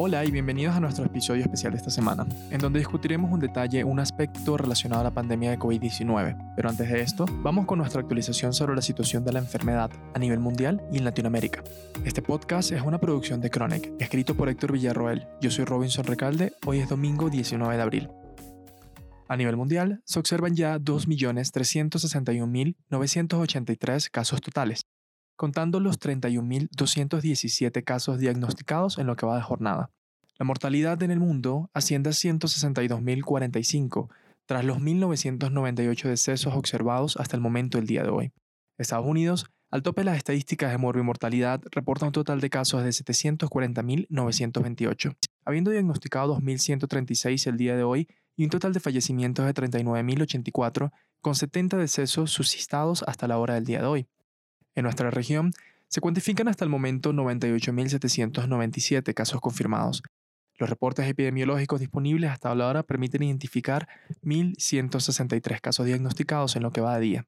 Hola y bienvenidos a nuestro episodio especial de esta semana, en donde discutiremos un detalle, un aspecto relacionado a la pandemia de COVID-19. Pero antes de esto, vamos con nuestra actualización sobre la situación de la enfermedad a nivel mundial y en Latinoamérica. Este podcast es una producción de Chronic, escrito por Héctor Villarroel. Yo soy Robinson Recalde, hoy es domingo 19 de abril. A nivel mundial, se observan ya 2.361.983 casos totales, contando los 31.217 casos diagnosticados en lo que va de jornada. La mortalidad en el mundo asciende a 162.045, tras los 1.998 decesos observados hasta el momento del día de hoy. Estados Unidos, al tope de las estadísticas de mortalidad, reporta un total de casos de 740.928, habiendo diagnosticado 2.136 el día de hoy y un total de fallecimientos de 39.084, con 70 decesos suscitados hasta la hora del día de hoy. En nuestra región se cuantifican hasta el momento 98.797 casos confirmados. Los reportes epidemiológicos disponibles hasta ahora permiten identificar 1.163 casos diagnosticados en lo que va de día.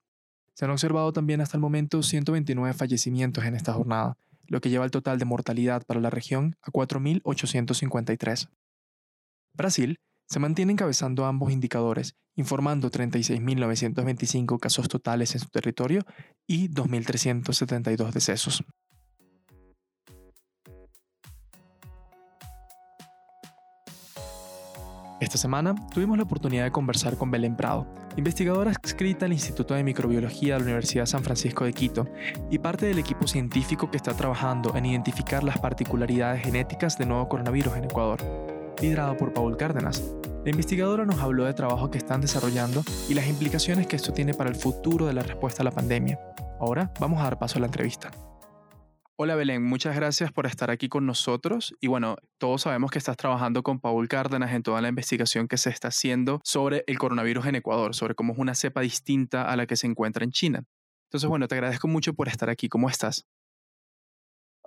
Se han observado también hasta el momento 129 fallecimientos en esta jornada, lo que lleva el total de mortalidad para la región a 4.853. Brasil se mantiene encabezando ambos indicadores, informando 36.925 casos totales en su territorio y 2.372 decesos. Esta semana tuvimos la oportunidad de conversar con Belén Prado, investigadora adscrita al Instituto de Microbiología de la Universidad San Francisco de Quito y parte del equipo científico que está trabajando en identificar las particularidades genéticas del nuevo coronavirus en Ecuador liderado por Paul Cárdenas. La investigadora nos habló de trabajo que están desarrollando y las implicaciones que esto tiene para el futuro de la respuesta a la pandemia. Ahora vamos a dar paso a la entrevista. Hola Belén, muchas gracias por estar aquí con nosotros. Y bueno, todos sabemos que estás trabajando con Paul Cárdenas en toda la investigación que se está haciendo sobre el coronavirus en Ecuador, sobre cómo es una cepa distinta a la que se encuentra en China. Entonces, bueno, te agradezco mucho por estar aquí. ¿Cómo estás?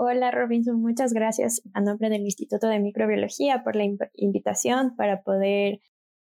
Hola Robinson, muchas gracias a nombre del Instituto de Microbiología por la invitación para poder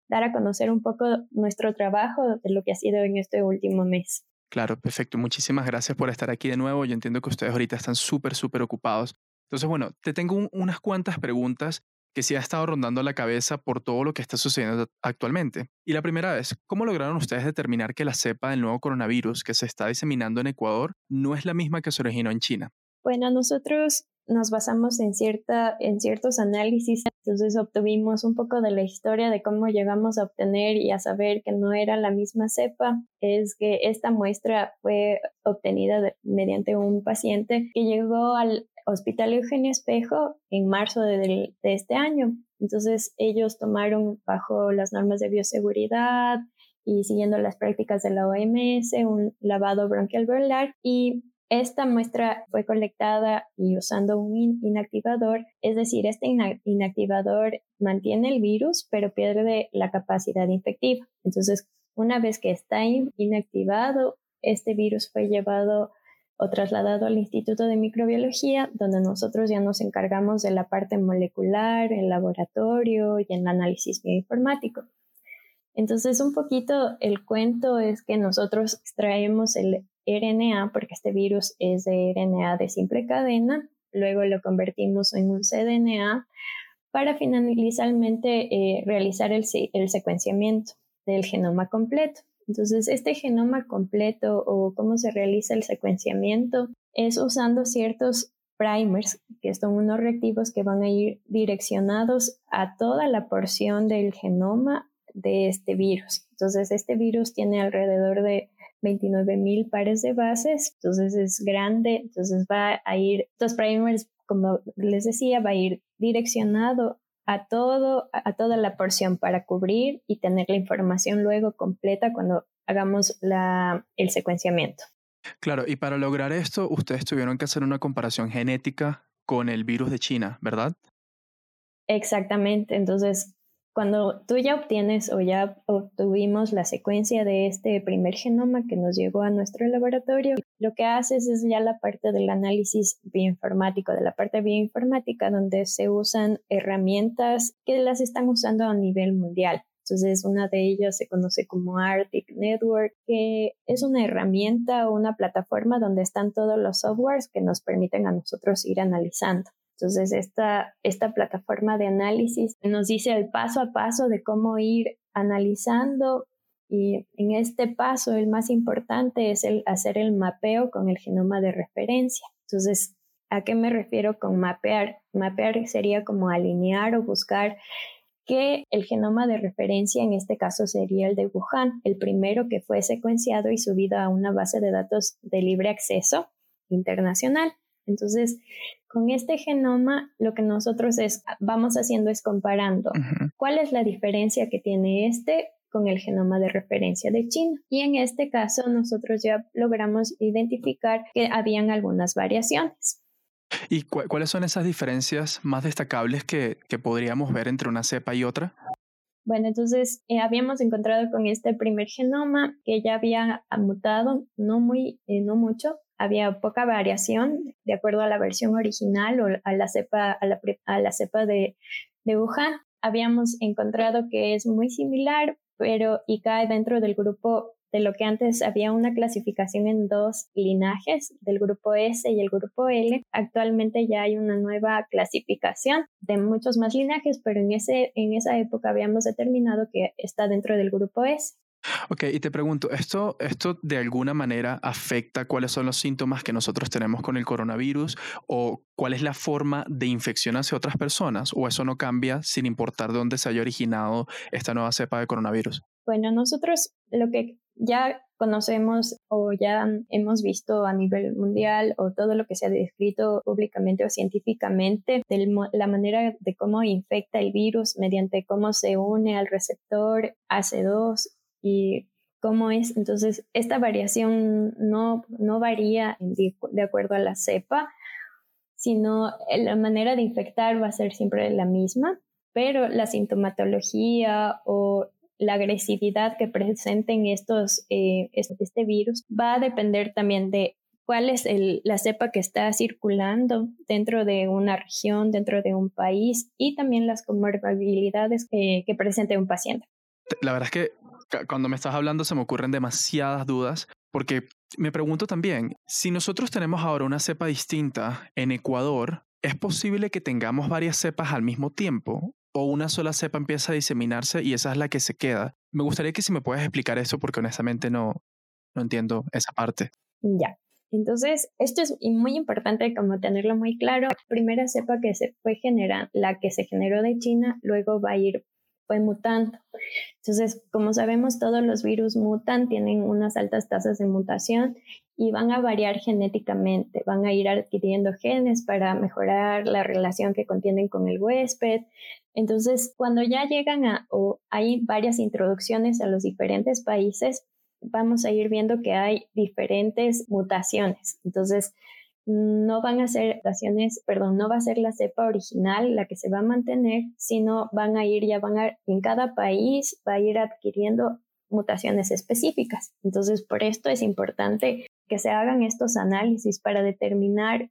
dar a conocer un poco nuestro trabajo de lo que ha sido en este último mes. Claro, perfecto. Muchísimas gracias por estar aquí de nuevo. Yo entiendo que ustedes ahorita están súper, súper ocupados. Entonces, bueno, te tengo unas cuantas preguntas que sí ha estado rondando la cabeza por todo lo que está sucediendo actualmente. Y la primera es, ¿cómo lograron ustedes determinar que la cepa del nuevo coronavirus que se está diseminando en Ecuador no es la misma que se originó en China? Bueno, nosotros nos basamos en, cierta, en ciertos análisis, entonces obtuvimos un poco de la historia de cómo llegamos a obtener y a saber que no era la misma cepa, es que esta muestra fue obtenida mediante un paciente que llegó al Hospital Eugenio Espejo en marzo de, de este año. Entonces ellos tomaron bajo las normas de bioseguridad y siguiendo las prácticas de la OMS un lavado bronquial y esta muestra fue colectada y usando un inactivador, es decir, este inactivador mantiene el virus pero pierde la capacidad infectiva. Entonces, una vez que está inactivado, este virus fue llevado o trasladado al Instituto de Microbiología, donde nosotros ya nos encargamos de la parte molecular, el laboratorio y el análisis bioinformático. Entonces, un poquito el cuento es que nosotros extraemos el RNA, porque este virus es de RNA de simple cadena, luego lo convertimos en un cDNA para finalmente eh, realizar el, el secuenciamiento del genoma completo. Entonces, este genoma completo o cómo se realiza el secuenciamiento es usando ciertos primers, que son unos reactivos que van a ir direccionados a toda la porción del genoma de este virus. Entonces, este virus tiene alrededor de 29 mil pares de bases, entonces es grande, entonces va a ir, los primers, como les decía, va a ir direccionado a todo, a toda la porción para cubrir y tener la información luego completa cuando hagamos la, el secuenciamiento. Claro, y para lograr esto, ustedes tuvieron que hacer una comparación genética con el virus de China, ¿verdad? Exactamente, entonces cuando tú ya obtienes o ya obtuvimos la secuencia de este primer genoma que nos llegó a nuestro laboratorio, lo que haces es ya la parte del análisis bioinformático, de la parte bioinformática donde se usan herramientas que las están usando a nivel mundial. Entonces, una de ellas se conoce como Arctic Network, que es una herramienta o una plataforma donde están todos los softwares que nos permiten a nosotros ir analizando. Entonces, esta, esta plataforma de análisis nos dice el paso a paso de cómo ir analizando y en este paso el más importante es el hacer el mapeo con el genoma de referencia. Entonces, ¿a qué me refiero con mapear? Mapear sería como alinear o buscar que el genoma de referencia en este caso sería el de Wuhan, el primero que fue secuenciado y subido a una base de datos de libre acceso internacional. Entonces, con este genoma, lo que nosotros es, vamos haciendo es comparando cuál es la diferencia que tiene este con el genoma de referencia de China. Y en este caso, nosotros ya logramos identificar que habían algunas variaciones. ¿Y cuáles son esas diferencias más destacables que, podríamos ver entre una cepa y otra? Bueno, entonces eh, habíamos encontrado con este primer genoma que ya había mutado, no muy, eh, no mucho, había poca variación de acuerdo a la versión original o a la cepa, a la, cepa de, de Wuhan. Habíamos encontrado que es muy similar, pero y cae dentro del grupo de lo que antes había una clasificación en dos linajes, del grupo S y el grupo L. Actualmente ya hay una nueva clasificación de muchos más linajes, pero en, ese, en esa época habíamos determinado que está dentro del grupo S. Ok, y te pregunto, ¿esto, ¿esto de alguna manera afecta cuáles son los síntomas que nosotros tenemos con el coronavirus o cuál es la forma de infección hacia otras personas? ¿O eso no cambia sin importar de dónde se haya originado esta nueva cepa de coronavirus? Bueno, nosotros lo que ya conocemos o ya hemos visto a nivel mundial o todo lo que se ha descrito públicamente o científicamente de la manera de cómo infecta el virus mediante cómo se une al receptor AC2 y cómo es. Entonces, esta variación no, no varía de, acuerdo a la cepa, sino la manera de infectar va a ser siempre la misma, pero la sintomatología o la agresividad que presenten estos, eh, este virus va a depender también de cuál es la cepa que está circulando dentro de una región, dentro de un país y también las comorbilidades que, que presente un paciente. La verdad es que cuando me estás hablando se me ocurren demasiadas dudas porque me pregunto también, si nosotros tenemos ahora una cepa distinta en Ecuador, ¿es posible que tengamos varias cepas al mismo tiempo? o una sola cepa empieza a diseminarse y esa es la que se queda. Me gustaría que si me puedes explicar eso porque honestamente no, no entiendo esa parte. Ya. Entonces, esto es muy importante como tenerlo muy claro. La primera cepa que se fue generar, la que se generó de China, luego va a ir fue mutando. Entonces, como sabemos, todos los virus mutan, tienen unas altas tasas de mutación y van a variar genéticamente, van a ir adquiriendo genes para mejorar la relación que contienen con el huésped. Entonces, cuando ya llegan a, o hay varias introducciones a los diferentes países, vamos a ir viendo que hay diferentes mutaciones. Entonces, no van a ser mutaciones, perdón, no va a ser la cepa original la que se va a mantener, sino van a ir, ya van a, en cada país va a ir adquiriendo mutaciones específicas. Entonces, por esto es importante que se hagan estos análisis para determinar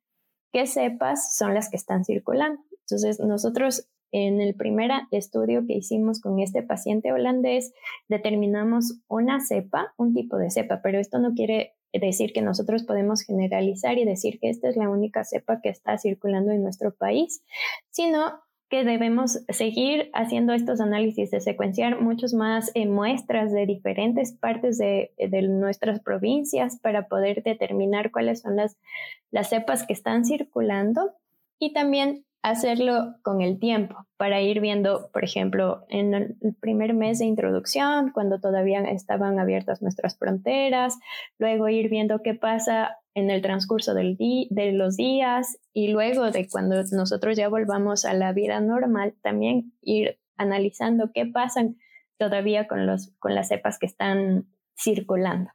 qué cepas son las que están circulando. Entonces, nosotros en el primer estudio que hicimos con este paciente holandés, determinamos una cepa, un tipo de cepa, pero esto no quiere decir que nosotros podemos generalizar y decir que esta es la única cepa que está circulando en nuestro país, sino que debemos seguir haciendo estos análisis de secuenciar muchas más eh, muestras de diferentes partes de, nuestras provincias para poder determinar cuáles son las cepas que están circulando. Y también hacerlo con el tiempo para ir viendo, por ejemplo, en el primer mes de introducción, cuando todavía estaban abiertas nuestras fronteras, luego ir viendo qué pasa en el transcurso del de los días y luego de cuando nosotros ya volvamos a la vida normal, también ir analizando qué pasa todavía con, los, con las cepas que están circulando.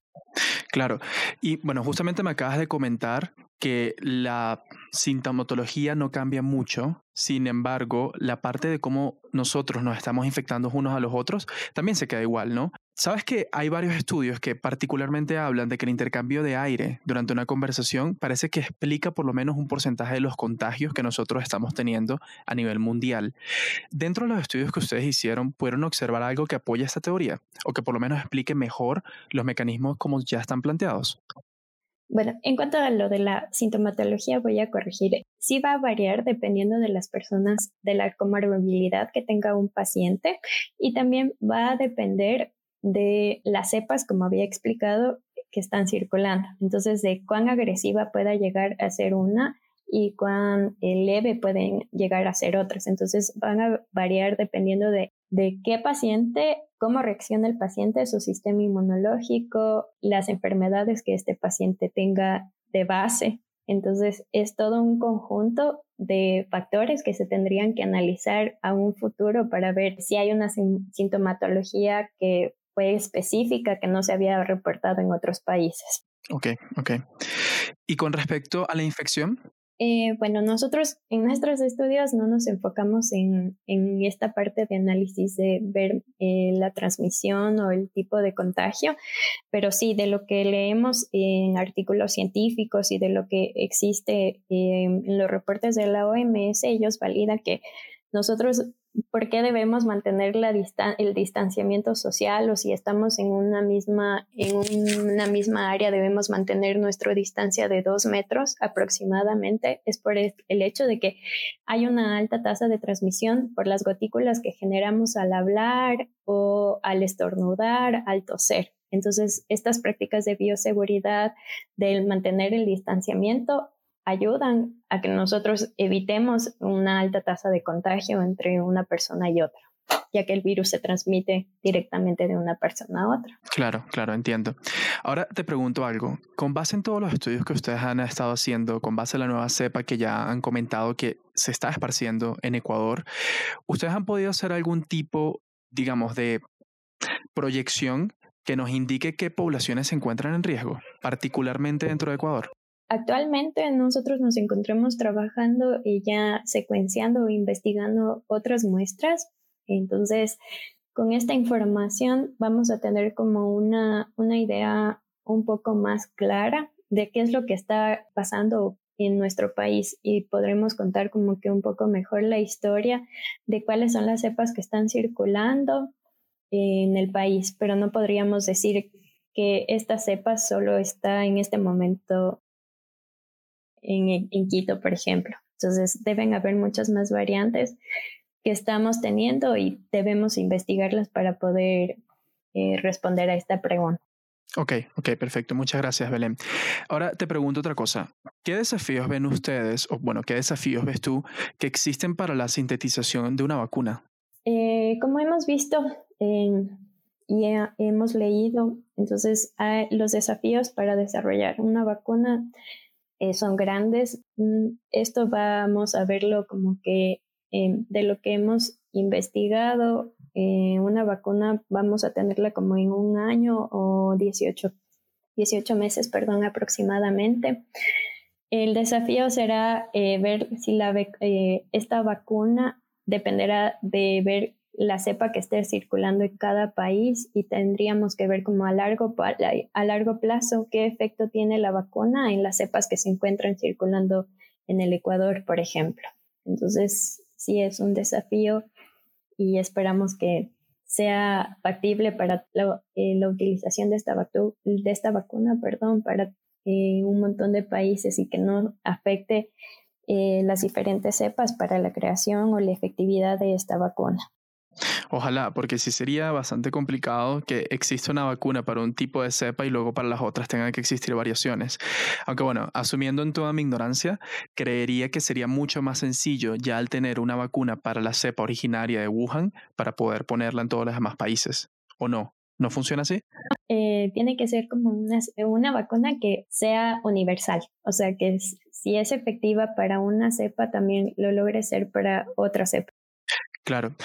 Claro, y bueno, justamente me acabas de comentar que la sintomatología no cambia mucho, sin embargo, la parte de cómo nosotros nos estamos infectando unos a los otros también se queda igual, ¿no? Sabes que hay varios estudios que particularmente hablan de que el intercambio de aire durante una conversación parece que explica por lo menos un porcentaje de los contagios que nosotros estamos teniendo a nivel mundial. Dentro de los estudios que ustedes hicieron, ¿pudieron observar algo que apoya esta teoría o que por lo menos explique mejor los mecanismos como ya están planteados? Bueno, en cuanto a lo de la sintomatología, voy a corregir. Sí va a variar dependiendo de las personas, de la comorbilidad que tenga un paciente y también va a depender de las cepas, como había explicado, que están circulando. Entonces, de cuán agresiva pueda llegar a ser una y cuán eh, leve pueden llegar a ser otras. Entonces, van a variar dependiendo de, de qué paciente, cómo reacciona el paciente, su sistema inmunológico, las enfermedades que este paciente tenga de base. Entonces, es todo un conjunto de factores que se tendrían que analizar a un futuro para ver si hay una sintomatología que fue específica que no se había reportado en otros países. Ok, ok. ¿Y con respecto a la infección? Eh, bueno, nosotros en nuestros estudios no nos enfocamos en, esta parte de análisis de ver eh, la transmisión o el tipo de contagio, pero sí de lo que leemos en artículos científicos y de lo que existe eh, en los reportes de la OMS, ellos validan que nosotros por qué debemos mantener el distanciamiento social o si estamos en una misma, en una misma área debemos mantener nuestra distancia de dos metros aproximadamente, es por el hecho de que hay una alta tasa de transmisión por las gotículas que generamos al hablar o al estornudar, al toser. Entonces, estas prácticas de bioseguridad, del mantener el distanciamiento, ayudan a que nosotros evitemos una alta tasa de contagio entre una persona y otra ya que el virus se transmite directamente de una persona a otra. Claro, claro, entiendo. Ahora te pregunto algo. Con base en todos los estudios que ustedes han estado haciendo, con base en la nueva cepa que ya han comentado que se está esparciendo en Ecuador, ¿ustedes han podido hacer algún tipo, digamos, de proyección que nos indique qué poblaciones se encuentran en riesgo, particularmente dentro de Ecuador? Actualmente nosotros nos encontramos trabajando y ya secuenciando o investigando otras muestras. Entonces, con esta información vamos a tener como una, una idea un poco más clara de qué es lo que está pasando en nuestro país y podremos contar como que un poco mejor la historia de cuáles son las cepas que están circulando en el país, pero no podríamos decir que esta cepa solo está en este momento en, Quito, por ejemplo. Entonces, deben haber muchas más variantes que estamos teniendo y debemos investigarlas para poder eh, responder a esta pregunta. Ok, ok, perfecto. Muchas gracias, Belén. Ahora te pregunto otra cosa. ¿Qué desafíos ven ustedes, o bueno, qué desafíos ves tú que existen para la sintetización de una vacuna? Eh, como hemos visto y hemos leído, entonces hay los desafíos para desarrollar una vacuna eh, son grandes. Mm, esto vamos a verlo como que em, de lo que hemos investigado, eh, una vacuna vamos a tenerla como en un año o 18, 18 meses, perdón, aproximadamente. El desafío será eh, ver si la, esta vacuna dependerá de ver la cepa que esté circulando en cada país y tendríamos que ver como a largo, a largo plazo qué efecto tiene la vacuna en las cepas que se encuentran circulando en el Ecuador, por ejemplo. Entonces, sí es un desafío y esperamos que sea factible para la, eh, utilización de esta, de esta vacuna perdón, para eh, un montón de países y que no afecte eh, las diferentes cepas para la creación o la efectividad de esta vacuna. Ojalá, porque sí sería bastante complicado que exista una vacuna para un tipo de cepa y luego para las otras tengan que existir variaciones. Aunque bueno, asumiendo en toda mi ignorancia, creería que sería mucho más sencillo ya al tener una vacuna para la cepa originaria de Wuhan para poder ponerla en todos los demás países. ¿O no? ¿No funciona así? Eh, tiene que ser como una, una vacuna que sea universal, o sea que si es efectiva para una cepa, también lo logre ser para otra cepa. Claro.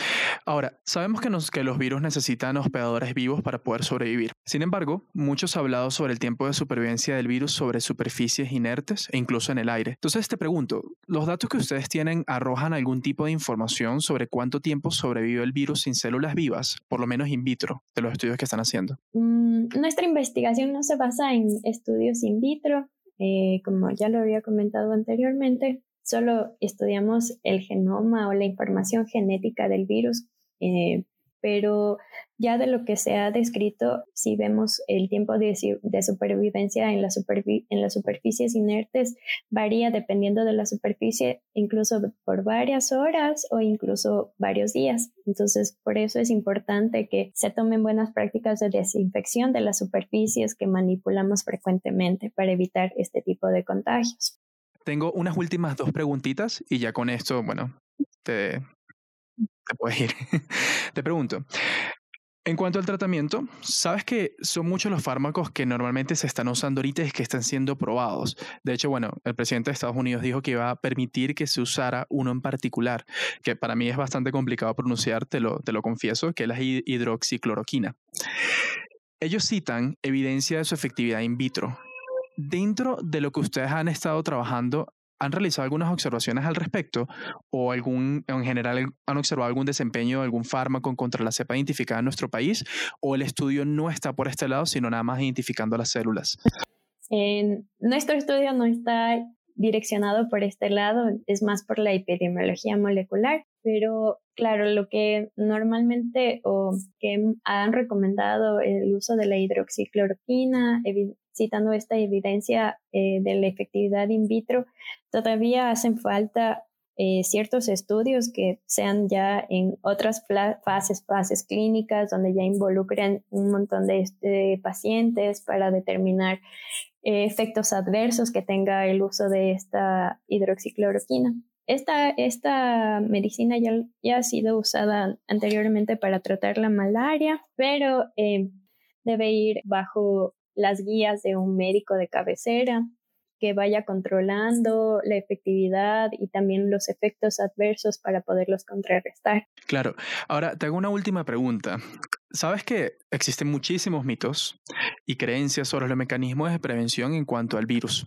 Ahora, sabemos que, los virus necesitan hospedadores vivos para poder sobrevivir. Sin embargo, muchos han hablado sobre el tiempo de supervivencia del virus sobre superficies inertes e incluso en el aire. Entonces te pregunto, ¿los datos que ustedes tienen arrojan algún tipo de información sobre cuánto tiempo sobrevive el virus sin células vivas, por lo menos in vitro, de los estudios que están haciendo? Mm, nuestra investigación no se basa en estudios in vitro, eh, como ya lo había comentado anteriormente solo estudiamos el genoma o la información genética del virus, eh, pero ya de lo que se ha descrito, si vemos el tiempo de, supervivencia en, la en las superficies inertes, varía dependiendo de la superficie, incluso por varias horas o incluso varios días. Entonces, por eso es importante que se tomen buenas prácticas de desinfección de las superficies que manipulamos frecuentemente para evitar este tipo de contagios. Tengo unas últimas dos preguntitas y ya con esto, bueno, te, te puedes ir. te pregunto, en cuanto al tratamiento, sabes que son muchos los fármacos que normalmente se están usando ahorita y que están siendo probados. De hecho, bueno, el presidente de Estados Unidos dijo que iba a permitir que se usara uno en particular, que para mí es bastante complicado pronunciar, te lo, te lo confieso, que es la hidroxicloroquina. Ellos citan evidencia de su efectividad in vitro. Dentro de lo que ustedes han estado trabajando, ¿Han realizado algunas observaciones al respecto o algún, en general han observado algún desempeño de algún fármaco contra la cepa identificada en nuestro país o el estudio no está por este lado, sino nada más identificando las células? nuestro estudio no está direccionado por este lado, es más por la epidemiología molecular, pero claro, lo que normalmente o que han recomendado el uso de la hidroxicloroquina, citando esta evidencia eh, de la efectividad in vitro, todavía hacen falta eh, ciertos estudios que sean ya en otras fases, fases clínicas, donde ya involucren un montón de, pacientes para determinar eh, efectos adversos que tenga el uso de esta hidroxicloroquina. Esta, esta medicina ya, ya, ha sido usada anteriormente para tratar la malaria, pero debe ir bajo las guías de un médico de cabecera que vaya controlando la efectividad y también los efectos adversos para poderlos contrarrestar. Claro. Ahora, te hago una última pregunta. Sabes que existen muchísimos mitos y creencias sobre los mecanismos de prevención en cuanto al virus.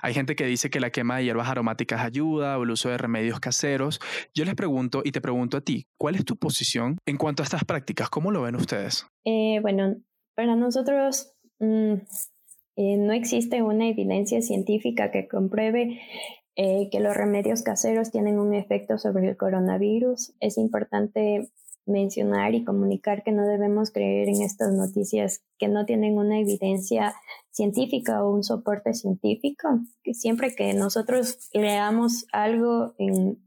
Hay gente que dice que la quema de hierbas aromáticas ayuda o el uso de remedios caseros. Yo les pregunto y te pregunto a ti, ¿cuál es tu posición en cuanto a estas prácticas? ¿Cómo lo ven ustedes? Eh, bueno, para nosotros Mm, eh, no existe una evidencia científica que compruebe eh, que los remedios caseros tienen un efecto sobre el coronavirus. Es importante mencionar y comunicar que no debemos creer en estas noticias que no tienen una evidencia científica o un soporte científico. Que siempre que nosotros leamos algo en,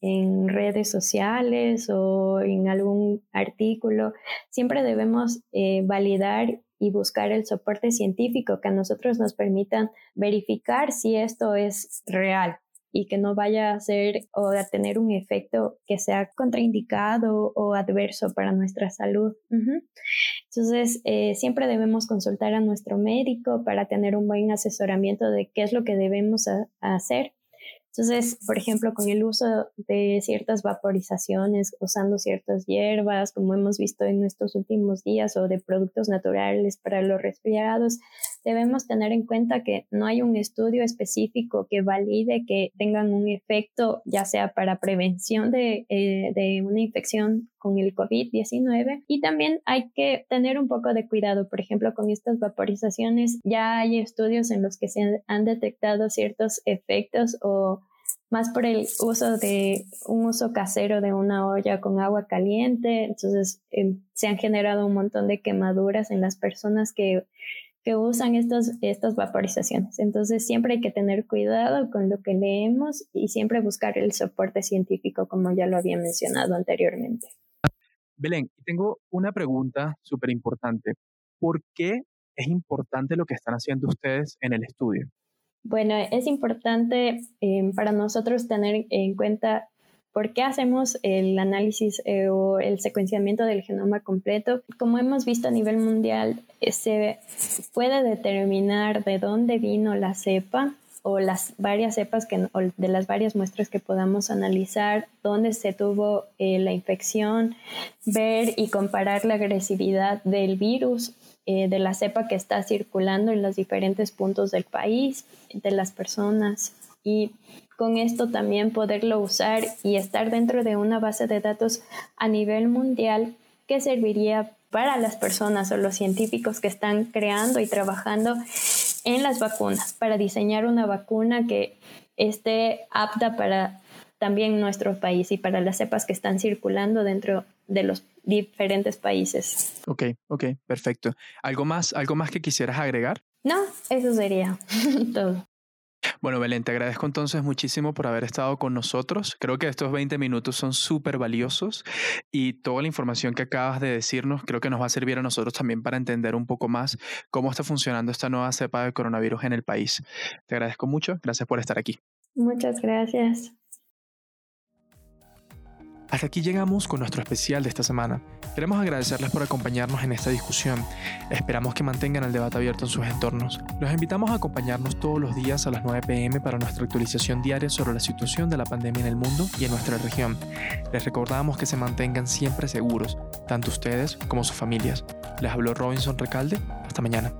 en redes sociales o en algún artículo, siempre debemos eh, validar y buscar el soporte científico que a nosotros nos permitan verificar si esto es real y que no vaya a ser o a tener un efecto que sea contraindicado o adverso para nuestra salud. Entonces, eh, siempre debemos consultar a nuestro médico para tener un buen asesoramiento de qué es lo que debemos hacer entonces, por ejemplo, con el uso de ciertas vaporizaciones, usando ciertas hierbas, como hemos visto en estos últimos días, o de productos naturales para los resfriados, debemos tener en cuenta que no hay un estudio específico que valide que tengan un efecto, ya sea para prevención de, eh, de una infección con el COVID-19 y también hay que tener un poco de cuidado, por ejemplo, con estas vaporizaciones. Ya hay estudios en los que se han detectado ciertos efectos o más por el uso de un uso casero de una olla con agua caliente, entonces em, se han generado un montón de quemaduras en las personas que que usan estos, estas vaporizaciones. Entonces siempre hay que tener cuidado con lo que leemos y siempre buscar el soporte científico, como ya lo había mencionado anteriormente. Belén, tengo una pregunta súper importante. ¿Por qué es importante lo que están haciendo ustedes en el estudio? Bueno, es importante eh, para nosotros tener en cuenta por qué hacemos el análisis eh, o el secuenciamiento del genoma completo. Como hemos visto a nivel mundial, eh, se puede determinar de dónde vino la cepa o las varias cepas de las varias muestras que podamos analizar, dónde se tuvo eh, la infección, ver y comparar la agresividad del virus, de la cepa que está circulando en los diferentes puntos del país, de las personas y con esto también poderlo usar y estar dentro de una base de datos a nivel mundial que serviría para las personas o los científicos que están creando y trabajando en las vacunas, para diseñar una vacuna que esté apta para también nuestro país y para las cepas que están circulando dentro de los diferentes países. Ok, ok, perfecto. ¿Algo más, algo más que quisieras agregar? No, eso sería todo. Bueno, Belén, te agradezco entonces muchísimo por haber estado con nosotros. Creo que estos 20 minutos son súper valiosos y toda la información que acabas de decirnos creo que nos va a servir a nosotros también para entender un poco más cómo está funcionando esta nueva cepa de coronavirus en el país. Te agradezco mucho. Gracias por estar aquí. Muchas gracias. Hasta aquí llegamos con nuestro especial de esta semana. Queremos agradecerles por acompañarnos en esta discusión. Esperamos que mantengan el debate abierto en sus entornos. Los invitamos a acompañarnos todos los días a las 9 pm para nuestra actualización diaria sobre la situación de la pandemia en el mundo y en nuestra región. Les recordamos que se mantengan siempre seguros, tanto ustedes como sus familias. Les habló Robinson Recalde. Hasta mañana.